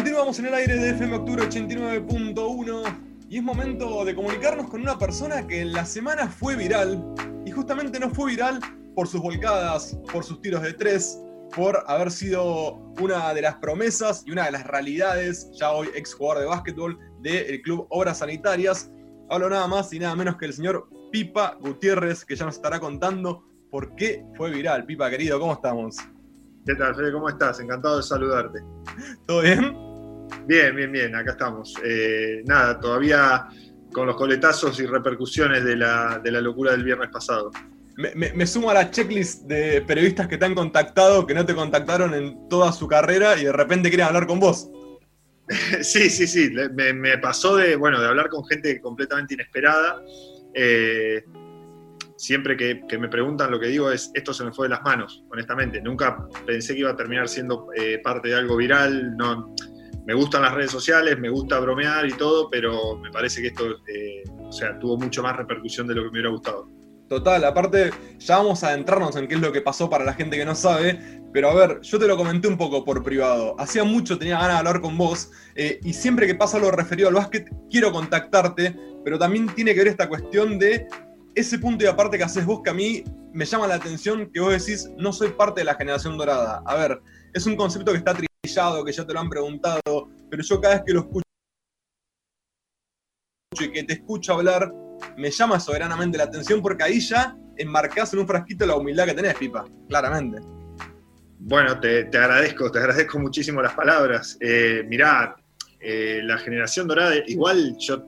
Continuamos en el aire de FM Octubre 89.1 y es momento de comunicarnos con una persona que en la semana fue viral y justamente no fue viral por sus volcadas, por sus tiros de tres, por haber sido una de las promesas y una de las realidades, ya hoy ex jugador de básquetbol del club Obras Sanitarias. Hablo nada más y nada menos que el señor Pipa Gutiérrez, que ya nos estará contando por qué fue viral. Pipa, querido, ¿cómo estamos? ¿Qué tal, Fede? ¿Cómo estás? Encantado de saludarte. ¿Todo bien? Bien, bien, bien, acá estamos. Eh, nada, todavía con los coletazos y repercusiones de la, locura del viernes pasado. Me, sumo a la checklist de periodistas que te han contactado, que no te contactaron en toda su carrera y de repente quieren hablar con vos. sí, sí, sí. Me, pasó de, bueno, de hablar con gente completamente inesperada. Eh, siempre que, me preguntan lo que digo es, esto se me fue de las manos, honestamente. Nunca pensé que iba a terminar siendo eh, parte de algo viral. No, me gustan las redes sociales, me gusta bromear y todo, pero me parece que esto eh, o sea, tuvo mucho más repercusión de lo que me hubiera gustado. Total, aparte ya vamos a adentrarnos en qué es lo que pasó para la gente que no sabe, pero a ver, yo te lo comenté un poco por privado. Hacía mucho tenía ganas de hablar con vos eh, y siempre que pasa algo referido al básquet quiero contactarte, pero también tiene que ver esta cuestión de ese punto y aparte que haces vos a mí me llama la atención que vos decís, no soy parte de la generación dorada. A ver, es un concepto que está que ya te lo han preguntado, pero yo cada vez que lo escucho y que te escucho hablar, me llama soberanamente la atención porque ahí ya enmarcás en un frasquito la humildad que tenés, Pipa, claramente. Bueno, te, agradezco, te agradezco muchísimo las palabras. Eh, mirá, eh, la generación dorada, igual yo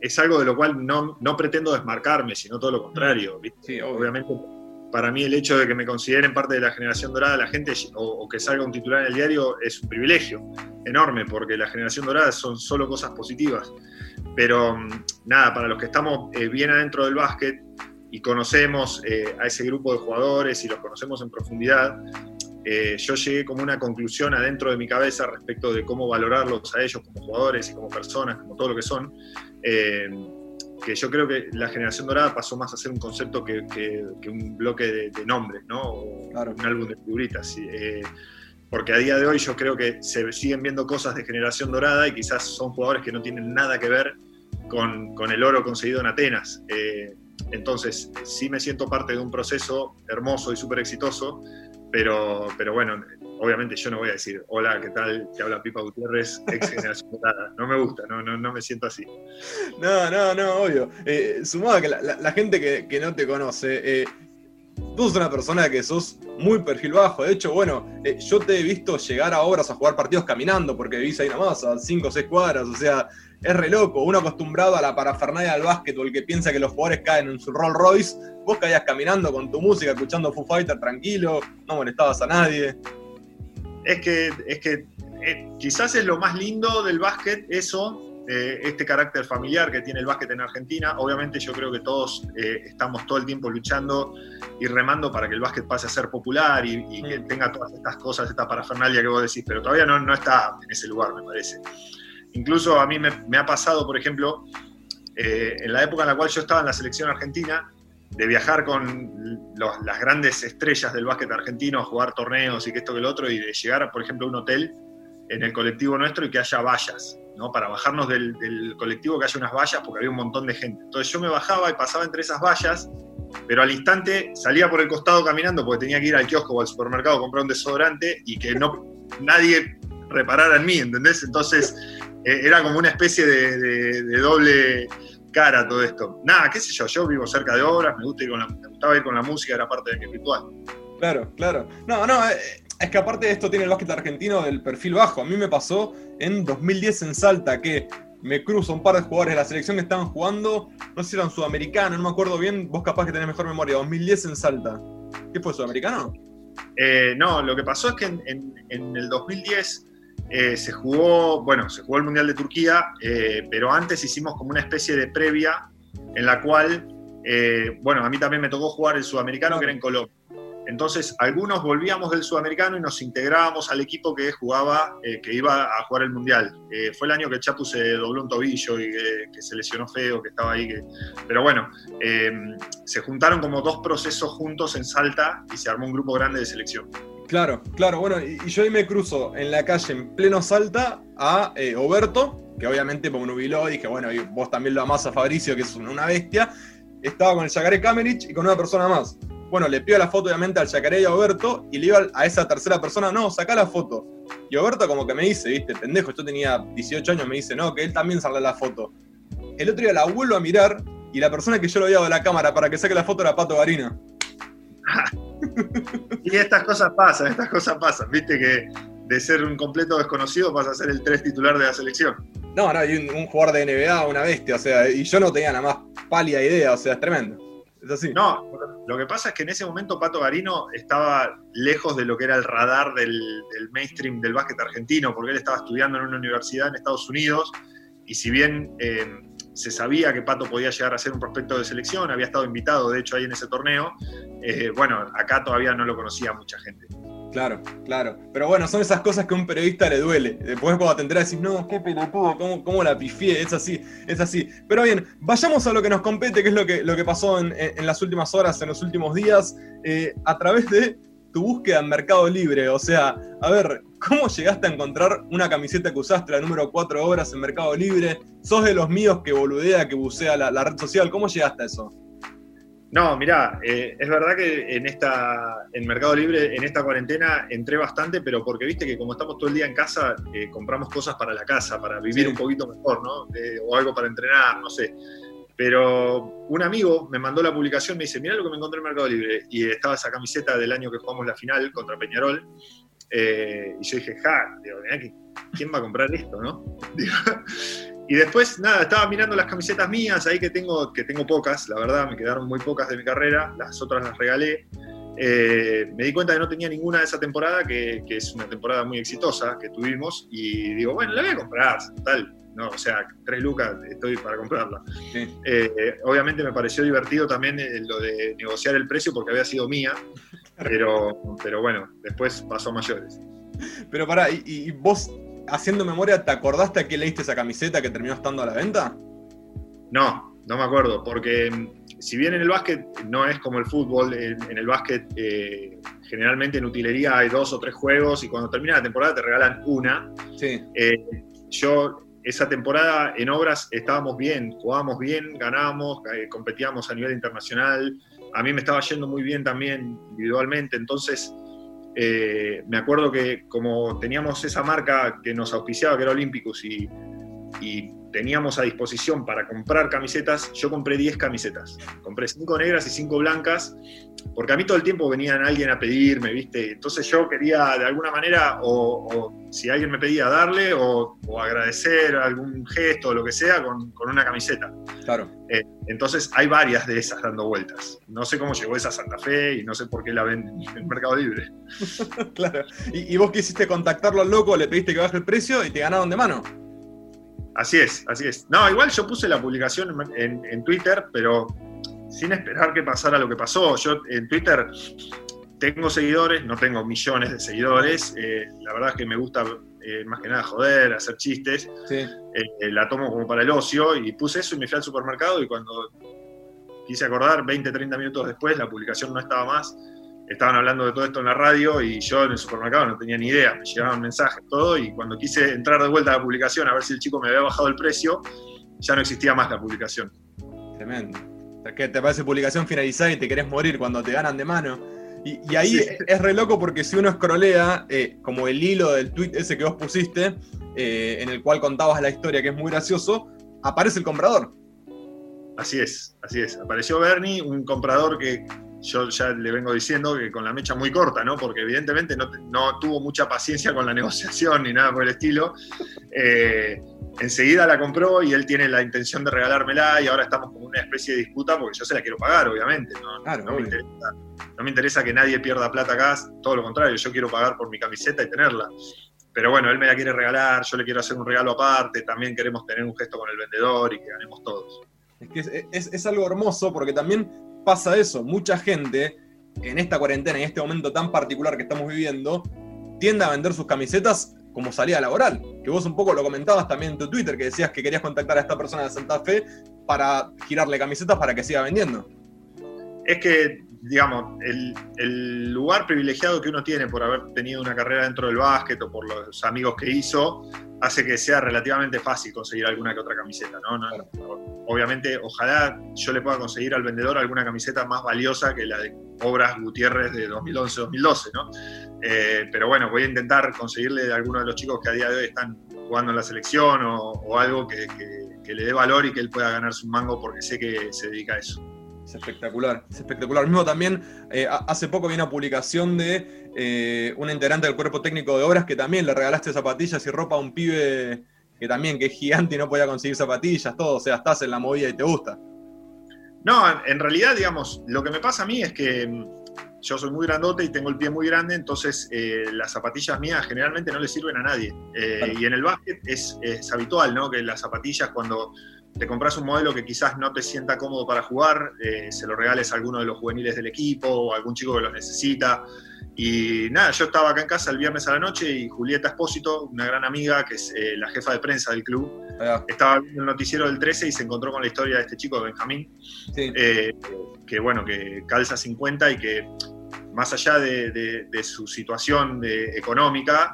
es algo de lo cual no, no pretendo desmarcarme, sino todo lo contrario. ¿viste? Obviamente, para mí el hecho de que me consideren parte de la generación dorada la gente o, que salga un titular en el diario es un privilegio enorme, porque la generación dorada son solo cosas positivas. Pero mm, nada, para los que estamos eh, bien adentro del básquet y conocemos eh, a ese grupo de jugadores y los conocemos en profundidad, eh, yo llegué como una conclusión adentro de mi cabeza respecto de cómo valorarlos a ellos como jugadores y como personas, como todo lo que son, eh, que yo creo que la generación dorada pasó más a ser un concepto que, un bloque de, nombres, ¿no? O un álbum de figuritas. Eh, porque a día de hoy yo creo que se siguen viendo cosas de generación dorada y quizás son jugadores que no tienen nada que ver con, el oro conseguido en Atenas. entonces, sí me siento parte de un proceso hermoso y súper exitoso, pero, pero bueno, obviamente yo no voy a decir, hola, ¿qué tal? Te habla Pipa Gutiérrez, ex generación No me gusta, no, no, no me siento así. No, no, no, obvio. Eh, sumado a que la, gente que, no te conoce, eh, tú sos una persona que sos muy perfil bajo. De hecho, bueno, eh, yo te he visto llegar a obras a jugar partidos caminando, porque vivís ahí nomás, a 5 o 6 cuadras. O sea, es re loco. Uno acostumbrado a la parafernalia del básquet o el que piensa que los jugadores caen en su Rolls Royce, vos caías caminando con tu música, escuchando Foo Fighter tranquilo, no molestabas a nadie. Es que, es que eh, quizás es lo más lindo del básquet, eso, eh, este carácter familiar que tiene el básquet en Argentina. Obviamente yo creo que todos eh, estamos todo el tiempo luchando y remando para que el básquet pase a ser popular y, que tenga todas estas cosas, esta parafernalia que vos decís, pero todavía no, no está en ese lugar, me parece. Incluso a mí me, ha pasado, por ejemplo, en la época en la cual yo estaba en la selección argentina, de viajar con las grandes estrellas del básquet argentino jugar torneos y que esto que lo otro, y de llegar, por ejemplo, a un hotel en el colectivo nuestro y que haya vallas, ¿no? Para bajarnos del, colectivo que haya unas vallas porque había un montón de gente. Entonces yo me bajaba y pasaba entre esas vallas, pero al instante salía por el costado caminando porque tenía que ir al kiosco o al supermercado a comprar un desodorante y que no nadie reparara en mí, ¿entendés? Entonces eh, era como una especie de, doble cara todo esto. Nada, qué sé yo, yo vivo cerca de obras, me, gusta ir con la, me gustaba ir con la música, era parte de mi ritual. Claro, claro. No, no, eh, es que aparte de esto tiene el básquet argentino del perfil bajo. A mí me pasó en 2010 en Salta que me cruzo un par de jugadores de la selección que estaban jugando, no sé si eran sudamericanos, no me acuerdo bien, vos capaz que tenés mejor memoria, 2010 en Salta. ¿Qué fue, sudamericano? Eh, no, lo que pasó es que en, en el 2010 eh, se jugó, bueno, se jugó el Mundial de Turquía, eh, pero antes hicimos como una especie de previa en la cual, eh, bueno, a mí también me tocó jugar el sudamericano que era en Colombia. Entonces, algunos volvíamos del sudamericano y nos integrábamos al equipo que jugaba, que iba a jugar el mundial. fue el año que Chapu se dobló un tobillo y que, se lesionó feo, que estaba ahí. Pero bueno, se juntaron como dos procesos juntos en Salta y se armó un grupo grande de selección. Claro, claro, bueno, y, yo ahí me cruzo en la calle en pleno Salta a eh, Oberto, que obviamente me nubiló y dije, bueno, y vos también lo amás a Fabricio, que es una bestia. Estaba con el Yacaré Kamerich y con una persona más. Bueno, le pido la foto obviamente al Yacaré y a Oberto y le iba a esa tercera persona, no, saca la foto. Y Oberto como que me dice, viste, pendejo, yo tenía 18 años, me dice, no, que él también sale la foto. El otro día la vuelvo a mirar y la persona que yo lo había dado la cámara para que saque la foto era Pato Garina. y estas cosas pasan, estas cosas pasan. Viste que de ser un completo desconocido vas a ser el tres titular de la selección. No, no, y un, jugador de NBA, una bestia, o sea, y yo no tenía nada más pálida idea, o sea, es tremendo. Es así. No, lo que pasa es que en ese momento Pato Garino estaba lejos de lo que era el radar del, mainstream del básquet argentino, porque él estaba estudiando en una universidad en Estados Unidos, y si bien eh, se sabía que Pato podía llegar a ser un prospecto de selección, había estado invitado de hecho ahí en ese torneo, eh, bueno, acá todavía no lo conocía mucha gente. Claro, claro. Pero bueno, son esas cosas que a un periodista le duele. Después cuando te enteras decís, no, qué pelotudo, ¿cómo, cómo la pifié? Es así, es así. Pero bien, vayamos a lo que nos compete, que es lo que, lo que pasó en, las últimas horas, en los últimos días, eh, a través de tu búsqueda en Mercado Libre. O sea, a ver, ¿cómo llegaste a encontrar una camiseta que usaste la número 4 horas en Mercado Libre? ¿Sos de los míos que boludea, que bucea la, red social? ¿Cómo llegaste a eso? No, mirá, eh, es verdad que en esta, en Mercado Libre, en esta cuarentena, entré bastante, pero porque viste que como estamos todo el día en casa, eh, compramos cosas para la casa, para vivir un poquito mejor, ¿no? o algo para entrenar, no sé. Pero un amigo me mandó la publicación, me dice, mira lo que me encontré en Mercado Libre. Y estaba esa camiseta del año que jugamos la final contra Peñarol. Eh, y yo dije, ja, digo, ¿quién va a comprar esto, no? y después, nada, estaba mirando las camisetas mías, ahí que tengo, que tengo pocas, la verdad, me quedaron muy pocas de mi carrera, las otras las regalé. Eh, me di cuenta que no tenía ninguna de esa temporada, que, que, es una temporada muy exitosa que tuvimos, y digo, bueno, la voy a comprar, tal, ¿no? O sea, tres lucas estoy para comprarla. Eh, obviamente me pareció divertido también eh, lo de negociar el precio porque había sido mía, pero, pero bueno, después pasó a mayores. Pero pará, ¿y, vos haciendo memoria, ¿te acordaste a qué leíste esa camiseta que terminó estando a la venta? No, no me acuerdo, porque mm, si bien en el básquet no es como el fútbol, en, el básquet eh, generalmente en utilería hay dos o tres juegos y cuando termina la temporada te regalan una. Sí. yo esa temporada en obras estábamos bien, jugábamos bien, ganábamos, eh, competíamos a nivel internacional. A mí me estaba yendo muy bien también individualmente, entonces eh, me acuerdo que como teníamos esa marca que nos auspiciaba, que era Olímpicos, y, y teníamos a disposición para comprar camisetas, yo compré 10 camisetas. Compré 5 negras y 5 blancas, porque a mí todo el tiempo venían alguien a pedirme, ¿viste? Entonces yo quería de alguna manera, o, si alguien me pedía, darle, o, agradecer algún gesto o lo que sea con, una camiseta. Claro. Eh, entonces hay varias de esas dando vueltas. No sé cómo llegó esa Santa Fe y no sé por qué la ven en Mercado Libre. claro. ¿Y, ¿Y vos quisiste contactarlo al loco, le pediste que baje el precio y te ganaron de mano? Así es, así es. No, igual yo puse la publicación en, Twitter, pero sin esperar que pasara lo que pasó. Yo en Twitter tengo seguidores, no tengo millones de seguidores. Eh, la verdad es que me gusta eh, más que nada joder, hacer chistes. Eh, la tomo como para el ocio y puse eso y me fui al supermercado y cuando quise acordar, 20, 30 minutos después, la publicación no estaba más estaban hablando de todo esto en la radio y yo en el supermercado no tenía ni idea, me llegaban mensajes, todo, y cuando quise entrar de vuelta a la publicación a ver si el chico me había bajado el precio, ya no existía más la publicación. Tremendo. Que te parece publicación finalizada y te querés morir cuando te ganan de mano. Y, ahí es re loco porque si uno escrolea, eh, como el hilo del tweet ese que vos pusiste, eh, en el cual contabas la historia, que es muy gracioso, aparece el comprador. Así es, así es. Apareció Bernie, un comprador que yo ya le vengo diciendo que con la mecha muy corta, ¿no? Porque evidentemente no, tuvo mucha paciencia con la negociación ni nada por el estilo. Eh, enseguida la compró y él tiene la intención de regalármela y ahora estamos con una especie de disputa porque yo se la quiero pagar, obviamente. No, me, interesa, que nadie pierda plata acá, todo lo contrario, yo quiero pagar por mi camiseta y tenerla. Pero bueno, él me la quiere regalar, yo le quiero hacer un regalo aparte, también queremos tener un gesto con el vendedor y que ganemos todos. Es que es, es algo hermoso porque también pasa eso. Mucha gente en esta cuarentena, en este momento tan particular que estamos viviendo, tiende a vender sus camisetas como salida laboral. Que vos un poco lo comentabas también en tu Twitter, que decías que querías contactar a esta persona de Santa Fe para girarle camisetas para que siga vendiendo. Es que digamos, el, lugar privilegiado que uno tiene por haber tenido una carrera dentro del básquet o por los amigos que hizo, hace que sea relativamente fácil conseguir alguna que otra camiseta, ¿no? obviamente, ojalá yo le pueda conseguir al vendedor alguna camiseta más valiosa que la de Obras Gutiérrez de 2011-2012, ¿no? Eh, pero bueno, voy a intentar conseguirle de alguno de los chicos que a día de hoy están jugando en la selección o, algo que, que le dé valor y que él pueda ganarse un mango porque sé que se dedica a eso. Es espectacular, es espectacular. Mismo también, eh, hace poco vi una publicación de eh, una integrante del cuerpo técnico de obras que también le regalaste zapatillas y ropa a un pibe que también, que es gigante y no podía conseguir zapatillas, todo, o sea, estás en la movida y te gusta. No, en realidad, digamos, lo que me pasa a mí es que mm, yo soy muy grandote y tengo el pie muy grande, entonces eh, las zapatillas mías generalmente no le sirven a nadie. Y en el básquet es, es habitual, ¿no? Que las zapatillas cuando te compras un modelo que quizás no te sienta cómodo para jugar, eh, se lo regales a alguno de los juveniles del equipo o a algún chico que lo necesita. Y nada, yo estaba acá en casa el viernes a la noche y Julieta Espósito, una gran amiga que es eh, la jefa de prensa del club, estaba viendo el noticiero del 13 y se encontró con la historia de este chico, Benjamín, eh, que bueno, que calza 50 y que más allá de, su situación económica,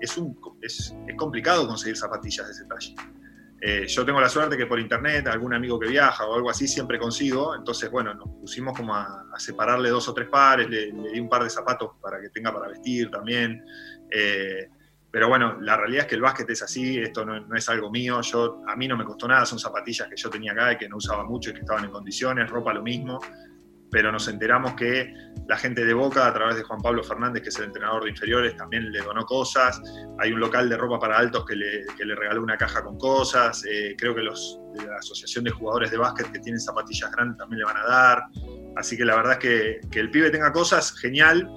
es, un, es, es complicado conseguir zapatillas de ese talle. Eh, yo tengo la suerte que por internet, algún amigo que viaja o algo así, siempre consigo. Entonces, bueno, nos pusimos como a, separarle dos o tres pares, le, di un par de zapatos para que tenga para vestir también. Eh, pero bueno, la realidad es que el básquet es así, esto no, es algo mío. Yo, a mí no me costó nada, son zapatillas que yo tenía acá y que no usaba mucho y que estaban en condiciones, ropa lo mismo pero nos enteramos que la gente de Boca, a través de Juan Pablo Fernández, que es el entrenador de inferiores, también le donó cosas. Hay un local de ropa para altos que le, le regaló una caja con cosas. Eh, creo que los la Asociación de Jugadores de Básquet que tienen zapatillas grandes también le van a dar. Así que la verdad es que, que el pibe tenga cosas, genial.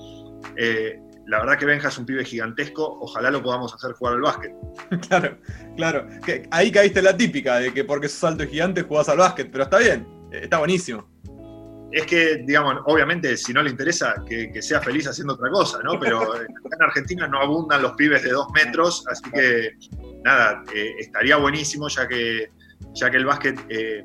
Eh, la verdad que Benja es un pibe gigantesco, ojalá lo podamos hacer jugar al básquet. Claro, claro. ahí caíste la típica de que porque sos alto y gigante jugás al básquet, pero está bien, está buenísimo es que, digamos, obviamente, si no le interesa, que, sea feliz haciendo otra cosa, ¿no? Pero en Argentina no abundan los pibes de dos metros, así que, nada, eh, estaría buenísimo, ya que, ya que el básquet eh,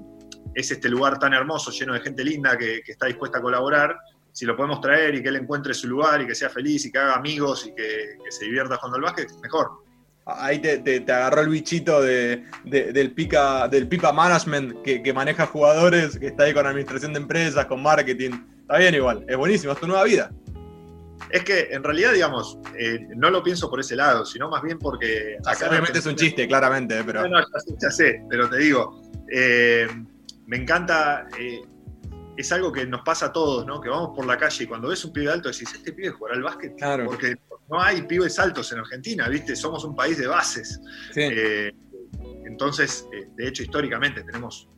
es este lugar tan hermoso, lleno de gente linda que, está dispuesta a colaborar. Si lo podemos traer y que él encuentre su lugar y que sea feliz y que haga amigos y que, que se divierta jugando al básquet, mejor ahí te, agarró el bichito de, del, pica, del pipa management que, maneja jugadores, que está ahí con administración de empresas, con marketing. Está bien igual, es buenísimo, es tu nueva vida. Es que en realidad, digamos, eh, no lo pienso por ese lado, sino más bien porque... Acá obviamente es un chiste, claramente, pero... No, ya, sé, pero te digo, eh, me encanta... Eh, es algo que nos pasa a todos, ¿no? Que vamos por la calle y cuando ves un pibe alto decís, este pibe jugará al básquet. Claro. Porque no hay pibes altos en Argentina, ¿viste? Somos un país de bases. Eh, entonces, eh, de hecho, históricamente tenemos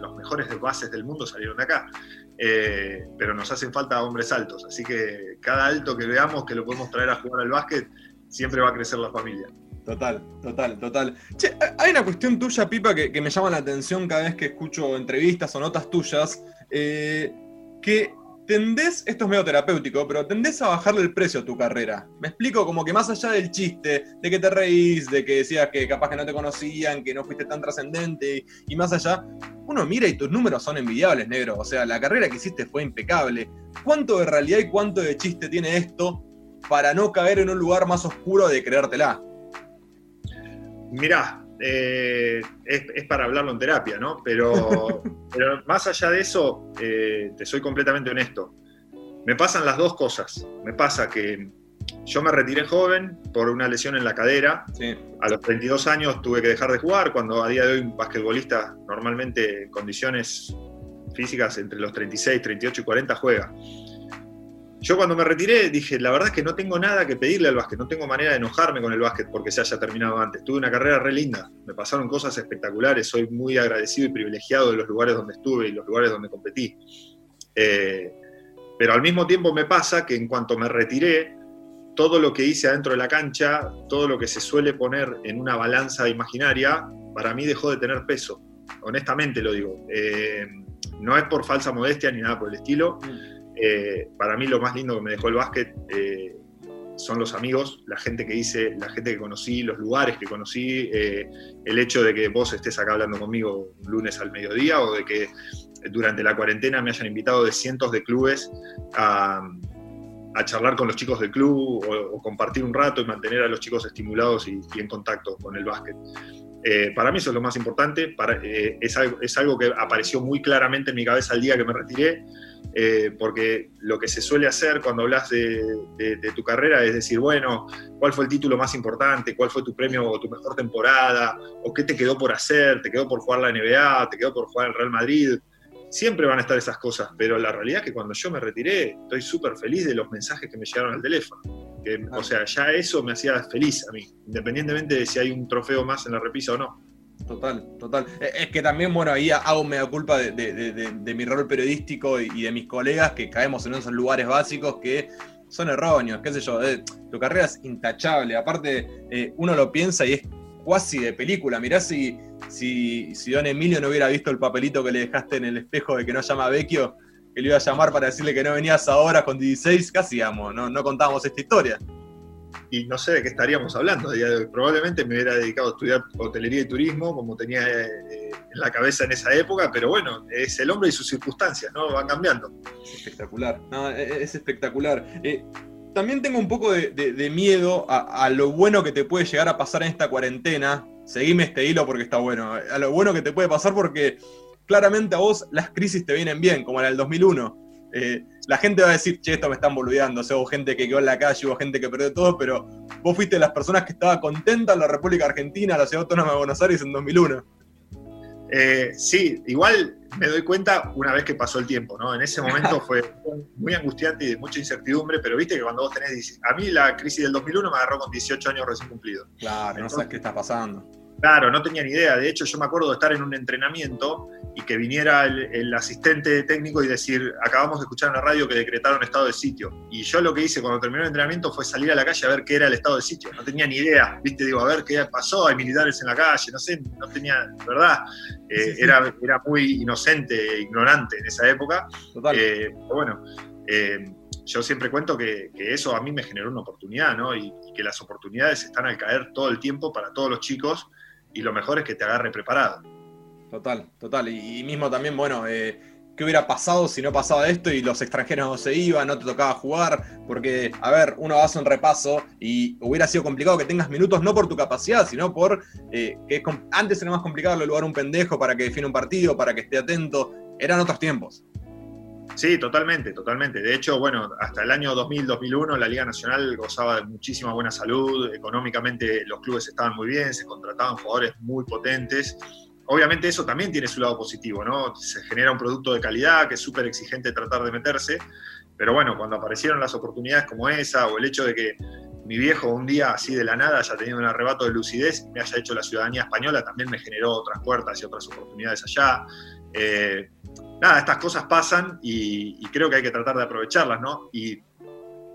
los mejores de bases del mundo salieron de acá. Eh, pero nos hacen falta hombres altos. Así que cada alto que veamos que lo podemos traer a jugar al básquet, siempre va a crecer la familia. Total, total, total. Che, hay una cuestión tuya, Pipa, que, que, me llama la atención cada vez que escucho entrevistas o notas tuyas, que tendés, esto es medio terapéutico, pero tendés a bajarle el precio a tu carrera. Me explico, como que más allá del chiste, de que te reís, de que decías que capaz que no te conocían, que no fuiste tan trascendente, y más allá, uno mira y tus números son envidiables, negro. O sea, la carrera que hiciste fue impecable. ¿Cuánto de realidad y cuánto de chiste tiene esto para no caer en un lugar más oscuro de creértela? Mirá, eh, es, para hablarlo en terapia, ¿no? Pero, pero más allá de eso, eh, te soy completamente honesto. Me pasan las dos cosas. Me pasa que yo me retiré joven por una lesión en la cadera. A los 32 años tuve que dejar de jugar, cuando a día de hoy un basquetbolista normalmente en condiciones físicas entre los 36, 38 y 40 juega. Yo cuando me retiré dije, la verdad es que no tengo nada que pedirle al básquet, no tengo manera de enojarme con el básquet porque se haya terminado antes. Tuve una carrera re linda, me pasaron cosas espectaculares, soy muy agradecido y privilegiado de los lugares donde estuve y los lugares donde competí. Eh, pero al mismo tiempo me pasa que en cuanto me retiré, todo lo que hice adentro de la cancha, todo lo que se suele poner en una balanza imaginaria, para mí dejó de tener peso. Honestamente lo digo. Eh, no es por falsa modestia ni nada por el estilo. Mm. Eh, para mí lo más lindo que me dejó el básquet eh, son los amigos, la gente que hice, la gente que conocí, los lugares que conocí, eh, el hecho de que vos estés acá hablando conmigo un lunes al mediodía o de que durante la cuarentena me hayan invitado de cientos de clubes a, charlar con los chicos del club o, compartir un rato y mantener a los chicos estimulados y, en contacto con el básquet. Eh, para mí eso es lo más importante, eh, es, algo, es algo que apareció muy claramente en mi cabeza el día que me retiré eh, porque lo que se suele hacer cuando hablas de, tu carrera es decir, bueno, ¿cuál fue el título más importante? ¿Cuál fue tu premio o tu mejor temporada? ¿O qué te quedó por hacer? ¿Te quedó por jugar la NBA? ¿Te quedó por jugar el Real Madrid? Siempre van a estar esas cosas, pero la realidad es que cuando yo me retiré, estoy súper feliz de los mensajes que me llegaron al teléfono. o sea, ya eso me hacía feliz a mí, independientemente de si hay un trofeo más en la repisa o no. Total, total. E, es que también, bueno, ahí hago media culpa de, mi rol periodístico y, de mis colegas que caemos en esos lugares básicos que son erróneos, qué sé yo. Eh, tu carrera es intachable. Aparte, eh, uno lo piensa y es cuasi de película. Mirá si, si, si Don Emilio no hubiera visto el papelito que le dejaste en el espejo de que no llama Vecchio, que le iba a llamar para decirle que no venías ahora con 16, casi hacíamos? No, no contábamos esta historia y no sé de qué estaríamos hablando Probablemente me hubiera dedicado a estudiar hotelería y turismo, como tenía eh, en la cabeza en esa época, pero bueno, es el hombre y sus circunstancias, ¿no? Van cambiando. Espectacular, e, e, es espectacular. Eh, también tengo un poco de, miedo a, lo bueno que te puede llegar a pasar en esta cuarentena. Seguime este hilo porque está bueno. A lo bueno que te puede pasar porque claramente a vos las crisis te vienen bien, como la del 2001 eh, la gente va a decir, che, esto me están boludeando. O sea, hubo gente que quedó en la calle, hubo gente que perdió todo, pero vos fuiste de las personas que estaba contenta en la República Argentina, la ciudad autónoma de Buenos Aires en 2001. Eh, sí, igual me doy cuenta una vez que pasó el tiempo, ¿no? En ese momento fue muy angustiante y de mucha incertidumbre, pero viste que cuando vos tenés. A mí la crisis del 2001 me agarró con 18 años recién cumplidos. Claro, no sabes qué está pasando. Claro, no tenía ni idea. De hecho, yo me acuerdo de estar en un entrenamiento y que viniera el, asistente técnico y decir, acabamos de escuchar en la radio que decretaron estado de sitio. Y yo lo que hice cuando terminó el entrenamiento fue salir a la calle a ver qué era el estado de sitio. No tenía ni idea, viste, digo, a ver qué pasó, hay militares en la calle, no sé, no tenía, ¿verdad? Eh, era, era muy inocente e ignorante en esa época. Total. Eh, pero bueno, eh, yo siempre cuento que, eso a mí me generó una oportunidad, ¿no? y que las oportunidades están al caer todo el tiempo para todos los chicos y lo mejor es que te agarre preparado. Total, total. Y, mismo también, bueno, eh, ¿qué hubiera pasado si no pasaba esto y los extranjeros no se iban, no te tocaba jugar? Porque, a ver, uno hace un repaso y hubiera sido complicado que tengas minutos no por tu capacidad, sino por eh, que antes era más complicado lugar un pendejo para que define un partido, para que esté atento. Eran otros tiempos. Sí, totalmente, totalmente. De hecho, bueno, hasta el año 2000-2001 la Liga Nacional gozaba de muchísima buena salud, económicamente los clubes estaban muy bien, se contrataban jugadores muy potentes. Obviamente eso también tiene su lado positivo, ¿no? Se genera un producto de calidad que es súper exigente tratar de meterse, pero bueno, cuando aparecieron las oportunidades como esa o el hecho de que mi viejo un día así de la nada haya tenido un arrebato de lucidez me haya hecho la ciudadanía española, también me generó otras puertas y otras oportunidades allá. Eh, nada, estas cosas pasan y, creo que hay que tratar de aprovecharlas, ¿no? Y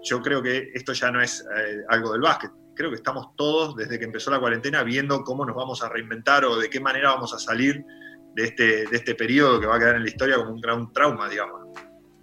yo creo que esto ya no es eh, algo del básquet. Creo que estamos todos, desde que empezó la cuarentena, viendo cómo nos vamos a reinventar o de qué manera vamos a salir de este, de este periodo que va a quedar en la historia como un gran trauma, digamos.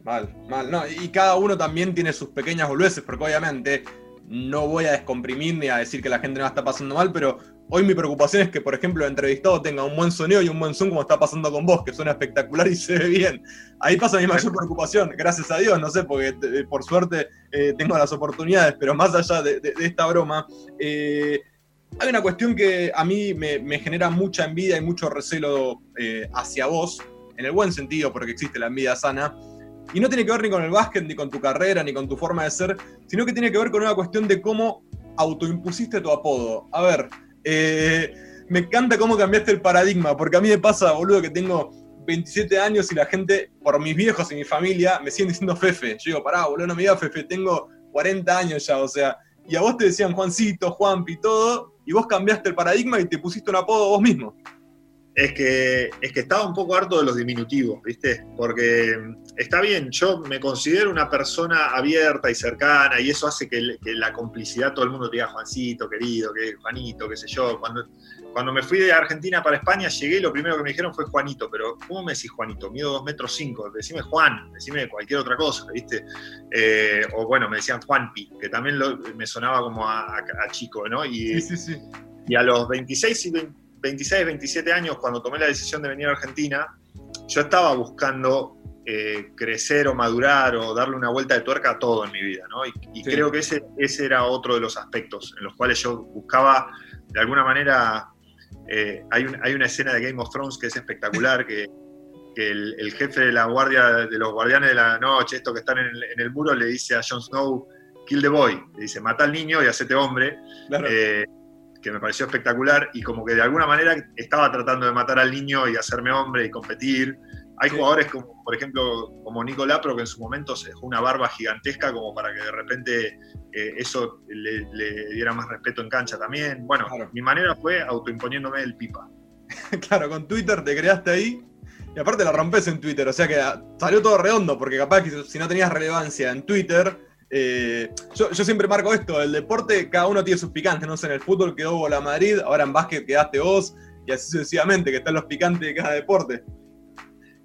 Mal, mal. No, y cada uno también tiene sus pequeñas boludeces, porque obviamente no voy a descomprimir ni a decir que la gente no está pasando mal, pero Hoy mi preocupación es que, por ejemplo, el entrevistado tenga un buen sonido y un buen zoom como está pasando con vos, que suena espectacular y se ve bien. Ahí pasa mi mayor preocupación, gracias a Dios, no sé, porque eh, por suerte eh, tengo las oportunidades, pero más allá de, esta broma, eh, hay una cuestión que a mí me, genera mucha envidia y mucho recelo hacia vos, en el buen sentido, porque existe la envidia sana, y no tiene que ver ni con el básquet, ni con tu carrera, ni con tu forma de ser, sino que tiene que ver con una cuestión de cómo autoimpusiste tu apodo. A ver, eh, me encanta cómo cambiaste el paradigma, porque a mí me pasa, boludo, que tengo 27 años y la gente, por mis viejos y mi familia, me siguen diciendo Fefe. Yo digo, pará, boludo, no me digas Fefe, tengo 40 años ya, o sea, y a vos te decían Juancito, Juanpi, todo, y vos cambiaste el paradigma y te pusiste un apodo vos mismo es que, es que estaba un poco harto de los diminutivos, ¿viste? Porque está bien, yo me considero una persona abierta y cercana y eso hace que, la complicidad todo el mundo te diga Juancito, querido, que Juanito, qué sé yo. Cuando, cuando me fui de Argentina para España, llegué y lo primero que me dijeron fue Juanito, pero ¿cómo me decís Juanito? Mido 2 metros 5, decime Juan, decime cualquier otra cosa, ¿viste? Eh, o bueno, me decían Juanpi, que también me sonaba como a, chico, ¿no? Y, sí, sí, sí. y a los 26 y 26, 27 años, cuando tomé la decisión de venir a Argentina, yo estaba buscando eh, crecer o madurar o darle una vuelta de tuerca a todo en mi vida, ¿no? Y, creo que ese, ese era otro de los aspectos en los cuales yo buscaba, de alguna manera, eh, hay, hay, una escena de Game of Thrones que es espectacular, que, el, jefe de la guardia, de los guardianes de la noche, estos que están en el, muro, le dice a Jon Snow, kill the boy, le dice, mata al niño y hacete hombre. Eh, que me pareció espectacular y como que de alguna manera estaba tratando de matar al niño y hacerme hombre y competir. Hay jugadores como, por ejemplo, como Nico Lapro, que en su momento se dejó una barba gigantesca como para que de repente eh, eso le, diera más respeto en cancha también. Bueno, mi manera fue autoimponiéndome el pipa. claro, con Twitter te creaste ahí y aparte la rompes en Twitter, o sea que salió todo redondo, porque capaz que si no tenías relevancia en Twitter, eh, yo, siempre marco esto, el deporte, cada uno tiene sus picantes, no sé, en el fútbol quedó la Madrid, ahora en básquet quedaste vos, y así sucesivamente, que están los picantes de cada deporte.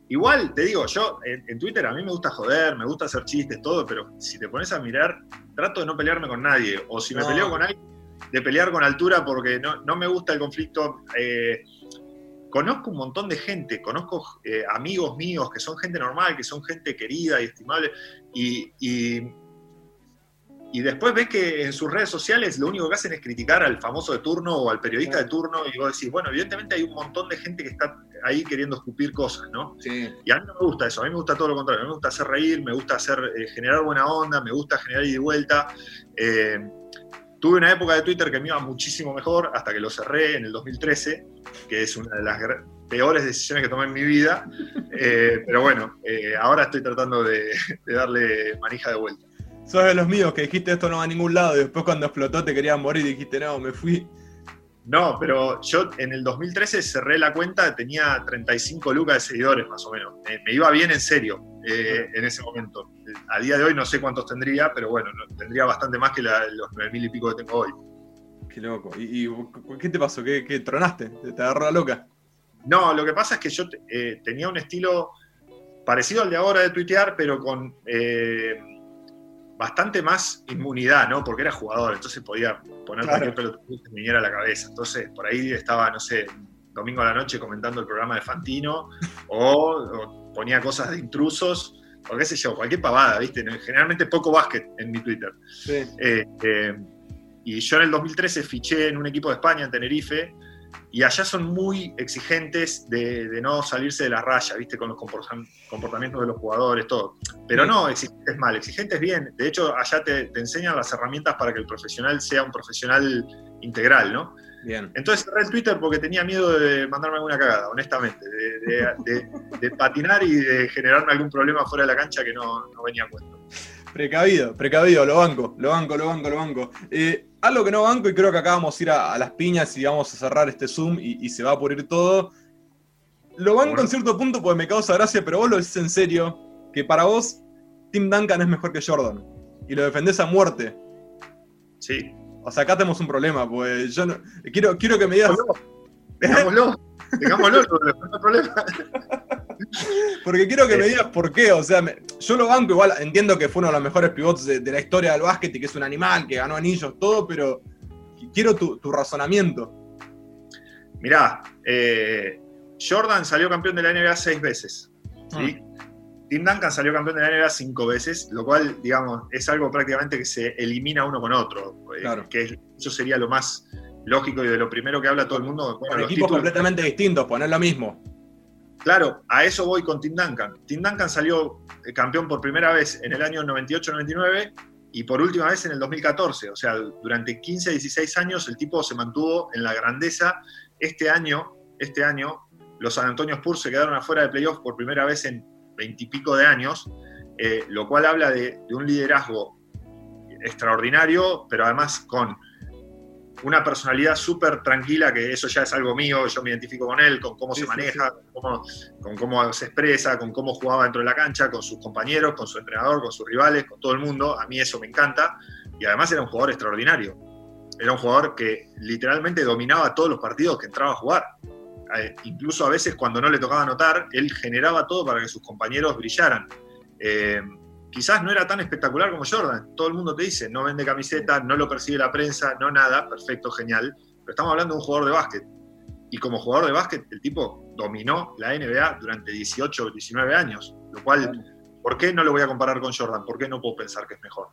Igual, te digo, yo en, Twitter a mí me gusta joder, me gusta hacer chistes, todo, pero si te pones a mirar, trato de no pelearme con nadie. O si me peleo con alguien, de pelear con altura porque no, me gusta el conflicto. Eh, conozco un montón de gente, conozco eh, amigos míos que son gente normal, que son gente querida y estimable, y y después ves que en sus redes sociales lo único que hacen es criticar al famoso de turno o al periodista de turno y vos decís, bueno, evidentemente hay un montón de gente que está ahí queriendo escupir cosas, ¿no? Sí. Y a mí no me gusta eso, a mí me gusta todo lo contrario, a mí me gusta hacer reír, me gusta hacer, eh, generar buena onda, me gusta generar ida y vuelta. Eh, tuve una época de Twitter que me iba muchísimo mejor hasta que lo cerré en el 2013, que es una de las peores decisiones que tomé en mi vida, eh, pero bueno, ahora estoy tratando de darle manija de vuelta. Sos de los míos que dijiste esto no va a ningún lado y después cuando explotó te querías morir y dijiste no, me fui. No, pero yo en el 2013 cerré la cuenta, tenía 35 lucas de seguidores más o menos. Me, iba bien en serio eh, en ese momento. A día de hoy no sé cuántos tendría, pero bueno, tendría bastante más que los 9.000 y pico que tengo hoy. Qué loco. ¿Y, qué te pasó? ¿Qué, tronaste? ¿Te agarró la loca? No, lo que pasa es que yo eh, tenía un estilo parecido al de ahora de tuitear, pero con... Bastante más inmunidad, ¿no? Porque era jugador, entonces podía poner cualquier pelota que me viniera a la cabeza. Entonces, por ahí estaba, no sé, domingo a la noche comentando el programa de Fantino, o, ponía cosas de intrusos, o qué sé yo, cualquier pavada, ¿viste? Generalmente poco básquet en mi Twitter. Sí. Eh, eh, y yo en el 2013 fiché en un equipo de España, en Tenerife, y allá son muy exigentes de, no salirse de la raya, ¿viste? Con los comportamientos de los jugadores, todo. Pero no, exigentes mal, exigentes bien. De hecho, allá te, enseñan las herramientas para que el profesional sea un profesional integral, ¿no? Bien. Entonces cerré el Twitter porque tenía miedo de mandarme alguna cagada, honestamente, de, patinar y de generarme algún problema fuera de la cancha que no, venía a cuento. Precavido, precavido, lo banco, lo banco, lo banco, lo banco. Eh, algo que no banco y creo que acá vamos a ir a, las piñas y vamos a cerrar este Zoom y, se va a pudrir todo. Lo banco en cierto punto porque me causa gracia, pero vos lo decís en serio, que para vos Tim Duncan es mejor que Jordan y lo defendés a muerte. Sí. O sea, acá tenemos un problema, pues yo no, quiero, quiero que me digas... Digámoslo, digámoslo, no hay problema. Porque quiero que me digas por qué. O sea, yo lo banco, igual entiendo que fue uno de los mejores pivots de, la historia del básquet y que es un animal, que ganó anillos, todo, pero quiero tu, razonamiento. Mirá, eh, Jordan salió campeón de la NBA seis veces. ¿sí? Ah. Tim Duncan salió campeón de la NBA cinco veces, lo cual, digamos, es algo prácticamente que se elimina uno con otro. Eh, que eso sería lo más lógico y de lo primero que habla todo el mundo. Bueno, equipos completamente distintos, poner lo mismo. Claro, a eso voy con Tim Duncan. Tim Duncan salió eh, campeón por primera vez en el año 98-99 y por última vez en el 2014. O sea, durante 15, 16 años el tipo se mantuvo en la grandeza. Este año, este año, los San Antonio Spurs se quedaron afuera de playoffs por primera vez en veintipico de años, eh, lo cual habla de, de un liderazgo extraordinario, pero además con una personalidad súper tranquila, que eso ya es algo mío, yo me identifico con él, con cómo se maneja, Con, cómo, se expresa, con cómo jugaba dentro de la cancha, con sus compañeros, con su entrenador, con sus rivales, con todo el mundo. A mí eso me encanta. Y además era un jugador extraordinario. era un jugador que literalmente dominaba todos los partidos que entraba a jugar. Eh, incluso a veces cuando no le tocaba anotar, él generaba todo para que sus compañeros brillaran. Eh, quizás no era tan espectacular como Jordan. Todo el mundo te dice, no vende camiseta, no lo persigue la prensa, no nada, perfecto, genial. Pero estamos hablando de un jugador de básquet. Y como jugador de básquet, el tipo dominó la NBA durante 18 o 19 años. Lo cual, ¿por qué no lo voy a comparar con Jordan? ¿Por qué no puedo pensar que es mejor?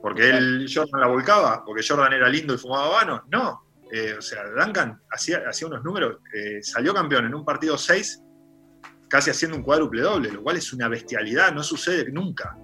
¿Porque él, Jordan la volcaba? ¿Porque Jordan era lindo y fumaba vanos? No. Eh, o sea, Duncan hacía, hacía unos números, eh, salió campeón en un partido 6, casi haciendo un cuádruple doble, lo cual es una bestialidad, no sucede nunca.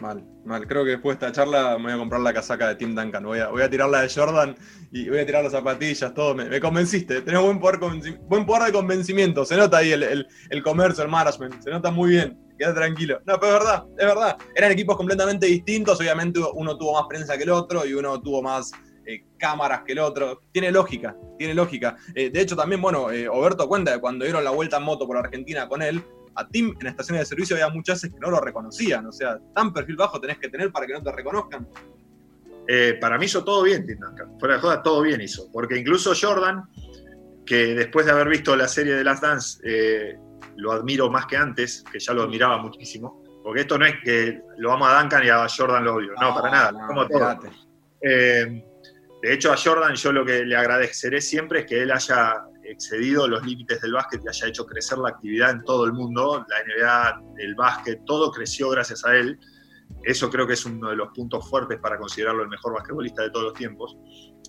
Mal, mal. Creo que después de esta charla me voy a comprar la casaca de Tim Duncan. Voy a, voy a tirar la de Jordan y voy a tirar las zapatillas, todo. Me, convenciste. Tenés buen poder, buen poder de convencimiento. Se nota ahí el, el, comercio, el management. Se nota muy bien. Queda tranquilo. No, pero es verdad, es verdad. Eran equipos completamente distintos. Obviamente uno tuvo más prensa que el otro y uno tuvo más eh, cámaras que el otro. Tiene lógica, tiene lógica. Eh, de hecho, también, bueno, eh, Oberto cuenta que cuando dieron la vuelta en moto por Argentina con él, a Tim en estaciones de servicio había muchas veces que no lo reconocían. O sea, tan perfil bajo tenés que tener para que no te reconozcan. Eh, para mí hizo todo bien Tim Duncan. Fuera de joda, todo bien hizo. Porque incluso Jordan, que después de haber visto la serie de Last Dance, eh, lo admiro más que antes, que ya lo admiraba muchísimo. Porque esto no es que lo amo a Duncan y a Jordan lo odio. No, para nada. como todo. Eh, de hecho, a Jordan yo lo que le agradeceré siempre es que él haya excedido los límites del básquet y haya hecho crecer la actividad en todo el mundo, la NBA, el básquet, todo creció gracias a él. Eso creo que es uno de los puntos fuertes para considerarlo el mejor basquetbolista de todos los tiempos.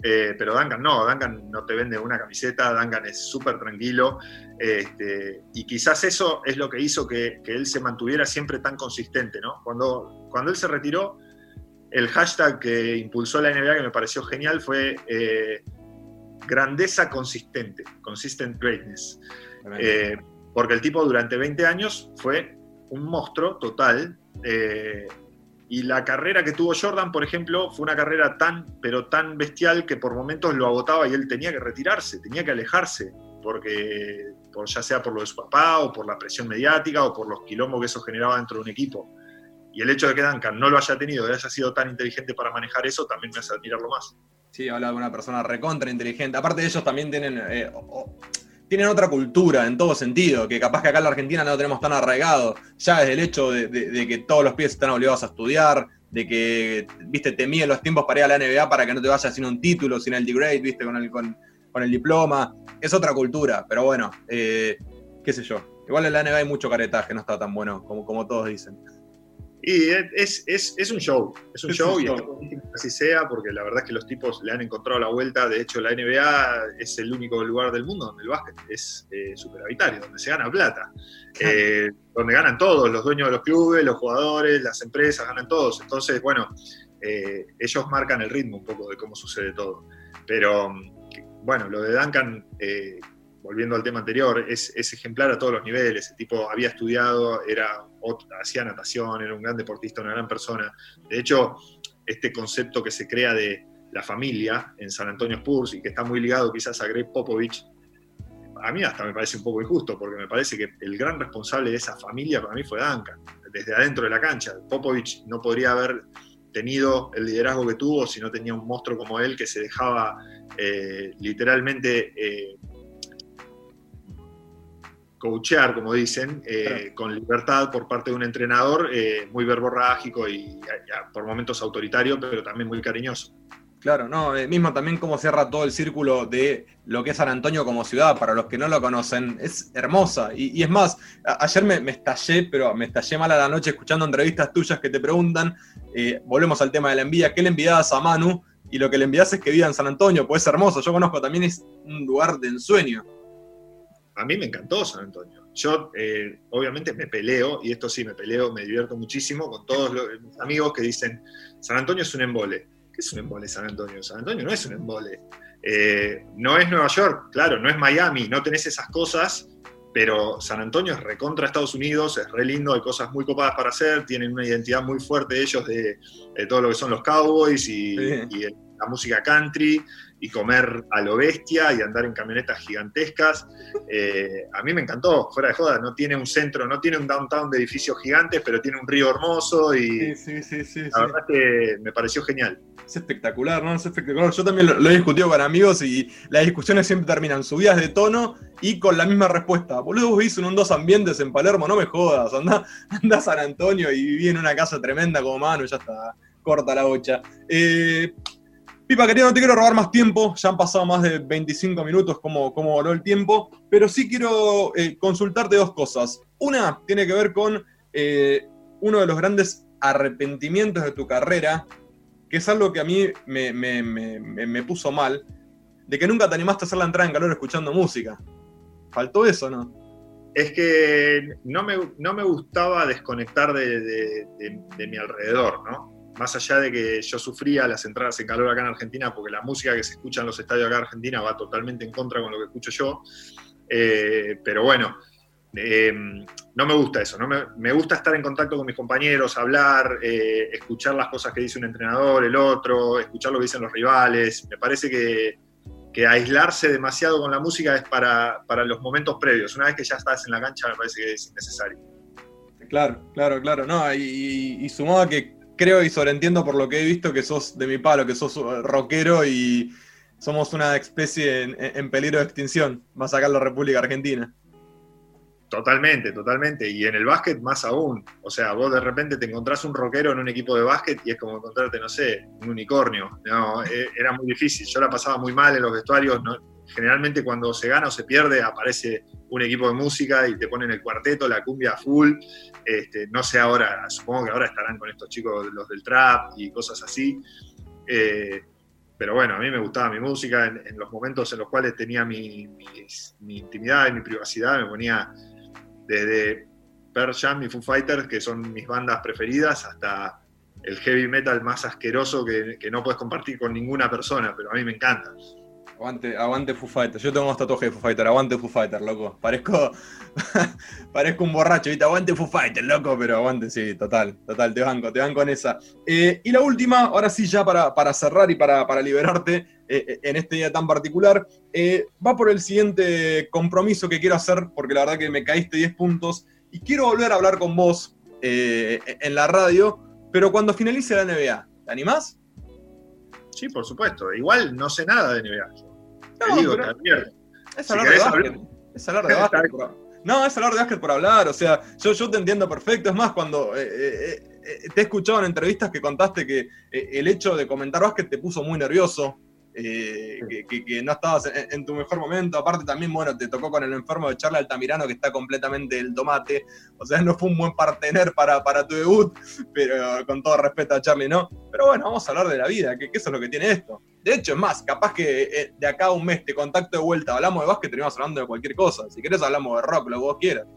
Eh, pero Duncan no, Duncan no te vende una camiseta, Duncan es súper tranquilo. Este, y quizás eso es lo que hizo que, él se mantuviera siempre tan consistente. ¿no? Cuando, cuando él se retiró, el hashtag que impulsó la NBA, que me pareció genial, fue eh, grandeza consistente, consistent greatness. Eh, porque el tipo durante 20 años fue un monstruo total. Eh, y la carrera que tuvo Jordan, por ejemplo, fue una carrera tan, pero tan bestial que por momentos lo agotaba y él tenía que retirarse, tenía que alejarse, porque por, ya sea por lo de su papá o por la presión mediática o por los quilombos que eso generaba dentro de un equipo. Y el hecho de que Duncan no lo haya tenido y haya sido tan inteligente para manejar eso también me hace admirarlo más. Sí, habla de una persona recontra inteligente. Aparte de ellos también tienen, eh, tienen otra cultura en todo sentido, que capaz que acá en la Argentina no lo tenemos tan arraigado. Ya desde el hecho de, que todos los pies están obligados a estudiar, de que, viste, te miden los tiempos para ir a la NBA para que no te vayas sin un título, sin el degrade, viste, con el, con, el diploma. Es otra cultura, pero bueno, eh, qué sé yo. Igual en la NBA hay mucho caretaje, no está tan bueno como, como todos dicen. Y es, es, es, un show, es un show, y así sea, porque la verdad es que los tipos le han encontrado la vuelta. De hecho, la NBA es el único lugar del mundo donde el básquet es eh, superavitario, donde se gana plata, eh, donde ganan todos, los dueños de los clubes, los jugadores, las empresas, ganan todos. Entonces, bueno, eh, ellos marcan el ritmo un poco de cómo sucede todo. Pero, bueno, lo de Duncan volviendo al tema anterior, es, ejemplar a todos los niveles. El tipo había estudiado, era, hacía natación, era un gran deportista, una gran persona. De hecho, este concepto que se crea de la familia en San Antonio Spurs y que está muy ligado quizás a Greg Popovich, a mí hasta me parece un poco injusto, porque me parece que el gran responsable de esa familia para mí fue Duncan, desde adentro de la cancha. Popovich no podría haber tenido el liderazgo que tuvo si no tenía un monstruo como él que se dejaba eh, literalmente eh, coachear, como dicen, eh, con libertad por parte de un entrenador eh, muy verborrágico y por momentos autoritario, pero también muy cariñoso. Claro, no, eh, mismo también cómo cierra todo el círculo de lo que es San Antonio como ciudad, para los que no lo conocen, es hermosa. Y, es más, ayer me, estallé, pero me estallé mal a la noche escuchando entrevistas tuyas que te preguntan, volvemos al tema de la envidia, ¿qué le enviabas a Manu? Y lo que le envías es que viva en San Antonio, pues es hermoso, yo conozco también, es un lugar de ensueño a mí me encantó San Antonio. Yo, eh, obviamente, me peleo, y esto sí, me peleo, me divierto muchísimo con todos los, mis amigos que dicen, San Antonio es un embole. ¿Qué es un embole San Antonio? San Antonio no es un embole. Eh, no es Nueva York, claro, no es Miami, no tenés esas cosas, pero San Antonio es recontra Estados Unidos, es re lindo, hay cosas muy copadas para hacer, tienen una identidad muy fuerte ellos de, todo lo que son los Cowboys y, y el la música country y comer a lo bestia y andar en camionetas gigantescas. Eh, a mí me encantó, fuera de joda, no tiene un centro, no tiene un downtown de edificios gigantes, pero tiene un río hermoso y sí, sí, sí, la verdad que me pareció genial. Es espectacular, ¿no? Es espectacular. Yo también lo, he discutido con amigos y las discusiones siempre terminan subidas de tono y con la misma respuesta. Boludo, vos vivís en un dos ambientes en Palermo, no me jodas. Anda, anda a San Antonio y viví en una casa tremenda como mano, ya está, corta la bocha. Eh, Pipa, querido, no te quiero robar más tiempo, ya han pasado más de 25 minutos como, como voló el tiempo, pero sí quiero eh, consultarte dos cosas. Una tiene que ver con eh, uno de los grandes arrepentimientos de tu carrera, que es algo que a mí me, puso mal, de que nunca te animaste a hacer la entrada en calor escuchando música. ¿Faltó eso no? Es que no me, no me gustaba desconectar de mi alrededor, ¿no? Más allá de que yo sufría las entradas en calor acá en Argentina, porque la música que se escucha en los estadios acá en Argentina va totalmente en contra con lo que escucho yo, eh, pero bueno, eh, no me gusta eso, ¿no? Me, gusta estar en contacto con mis compañeros, hablar, eh, escuchar las cosas que dice un entrenador, el otro, escuchar lo que dicen los rivales, me parece que, aislarse demasiado con la música es para, los momentos previos, una vez que ya estás en la cancha me parece que es innecesario. Claro, claro, claro, no, y, y sumado a que creo y sobreentiendo por lo que he visto que sos de mi palo, que sos uh, rockero y somos una especie en, peligro de extinción, más acá en la República Argentina. Totalmente, totalmente. Y en el básquet más aún. O sea, vos de repente te encontrás un rockero en un equipo de básquet y es como encontrarte, no sé, un unicornio. No, e, era muy difícil. Yo la pasaba muy mal en los vestuarios. No, generalmente cuando se gana o se pierde aparece un equipo de música y te ponen el cuarteto, la cumbia full. Este, no sé ahora, supongo que ahora estarán con estos chicos los del trap y cosas así. Eh, pero bueno, a mí me gustaba mi música en, los momentos en los cuales tenía mi, intimidad y mi privacidad, me ponía desde Pearl Jam y Foo Fighters, que son mis bandas preferidas, hasta el heavy metal más asqueroso que, que no puedes compartir con ninguna persona, pero a mí me encanta. Aguante, aguante Foo Fighter. Yo tengo un tatuajes de Foo Fighter. Aguante Foo Fighter, loco. Parezco, parezco un borracho. ¿viste? Aguante Foo Fighter, loco. Pero aguante, sí, total. Total, te banco, te banco en esa. Eh, y la última, ahora sí, ya para, para cerrar y para, para liberarte eh, eh, en este día tan particular, va por el siguiente compromiso que quiero hacer, porque la verdad que me caíste 10 puntos. Y quiero volver a hablar con vos en la radio, pero cuando finalice la NBA. ¿Te animás? Sí, por supuesto. Igual no sé nada de NBA. No, digo, Es hablar de básquet. Es hablar de básquet. no, es hablar de básquet por hablar. O sea, yo, yo te entiendo perfecto. Es más, cuando eh, eh, eh, te he escuchado en entrevistas que contaste que el hecho de comentar básquet te puso muy nervioso. Eh, que, no estabas en, tu mejor momento. Aparte también, bueno, te tocó con el enfermo de Charlie Altamirano que está completamente el tomate. O sea, no fue un buen partener para, para tu debut, pero con todo respeto a Charlie, ¿no? Pero bueno, vamos a hablar de la vida, que, eso es lo que tiene esto. De hecho, es más, capaz que eh, de acá a un mes te contacto de vuelta, hablamos de básquet, terminamos hablando de cualquier cosa. Si querés hablamos de rock, lo que vos quieras.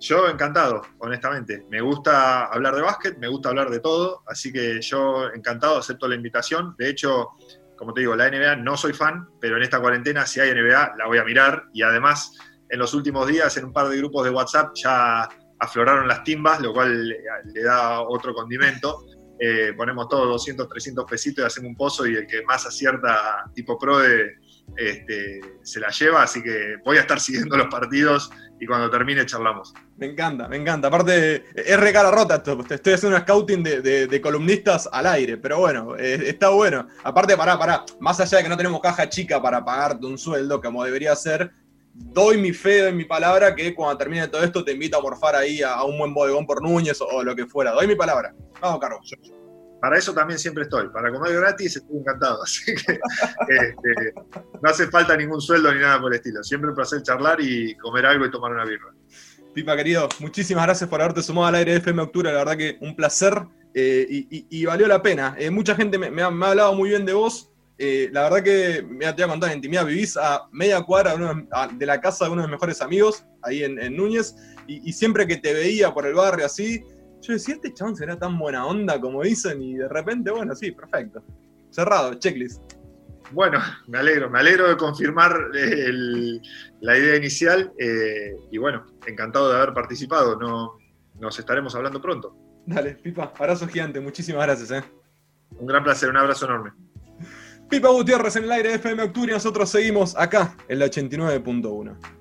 Yo encantado, honestamente. Me gusta hablar de básquet, me gusta hablar de todo, así que yo encantado, acepto la invitación. De hecho, como te digo, la NBA no soy fan, pero en esta cuarentena si hay NBA la voy a mirar y además en los últimos días en un par de grupos de WhatsApp ya afloraron las timbas, lo cual le da otro condimento. Eh, ponemos todos 200, 300 pesitos y hacemos un pozo y el que más acierta tipo pro de, este, se la lleva, así que voy a estar siguiendo los partidos y cuando termine charlamos. Me encanta, me encanta. Aparte, es re rota esto. Estoy haciendo un scouting de, columnistas al aire, pero bueno, eh, está bueno. Aparte, pará, pará. Más allá de que no tenemos caja chica para pagarte un sueldo como debería ser, doy mi fe, doy mi palabra que cuando termine todo esto te invito a morfar ahí a, un buen bodegón por Núñez o, lo que fuera. Doy mi palabra. Vamos, Carlos. Para eso también siempre estoy. Para comer gratis estoy encantado. Así que este, no hace falta ningún sueldo ni nada por el estilo. Siempre un placer charlar y comer algo y tomar una birra. Pipa, querido, muchísimas gracias por haberte sumado al aire de FM Octubre. La verdad que un placer eh, y, valió la pena. Eh, mucha gente me, ha, hablado muy bien de vos. Eh, la verdad que me te voy a contar en intimidad. Vivís a media cuadra de, la casa de uno de mis mejores amigos, ahí en, Núñez. y siempre que te veía por el barrio así, yo decía, este chabón será tan buena onda como dicen, y de repente, bueno, sí, perfecto. Cerrado, checklist. Bueno, me alegro, me alegro de confirmar la idea inicial eh, y bueno, encantado de haber participado. No, nos estaremos hablando pronto. Dale, Pipa, abrazo gigante, muchísimas gracias. Eh. Un gran placer, un abrazo enorme. Pipa Gutiérrez en el aire FM Octubre y nosotros seguimos acá en la 89.1.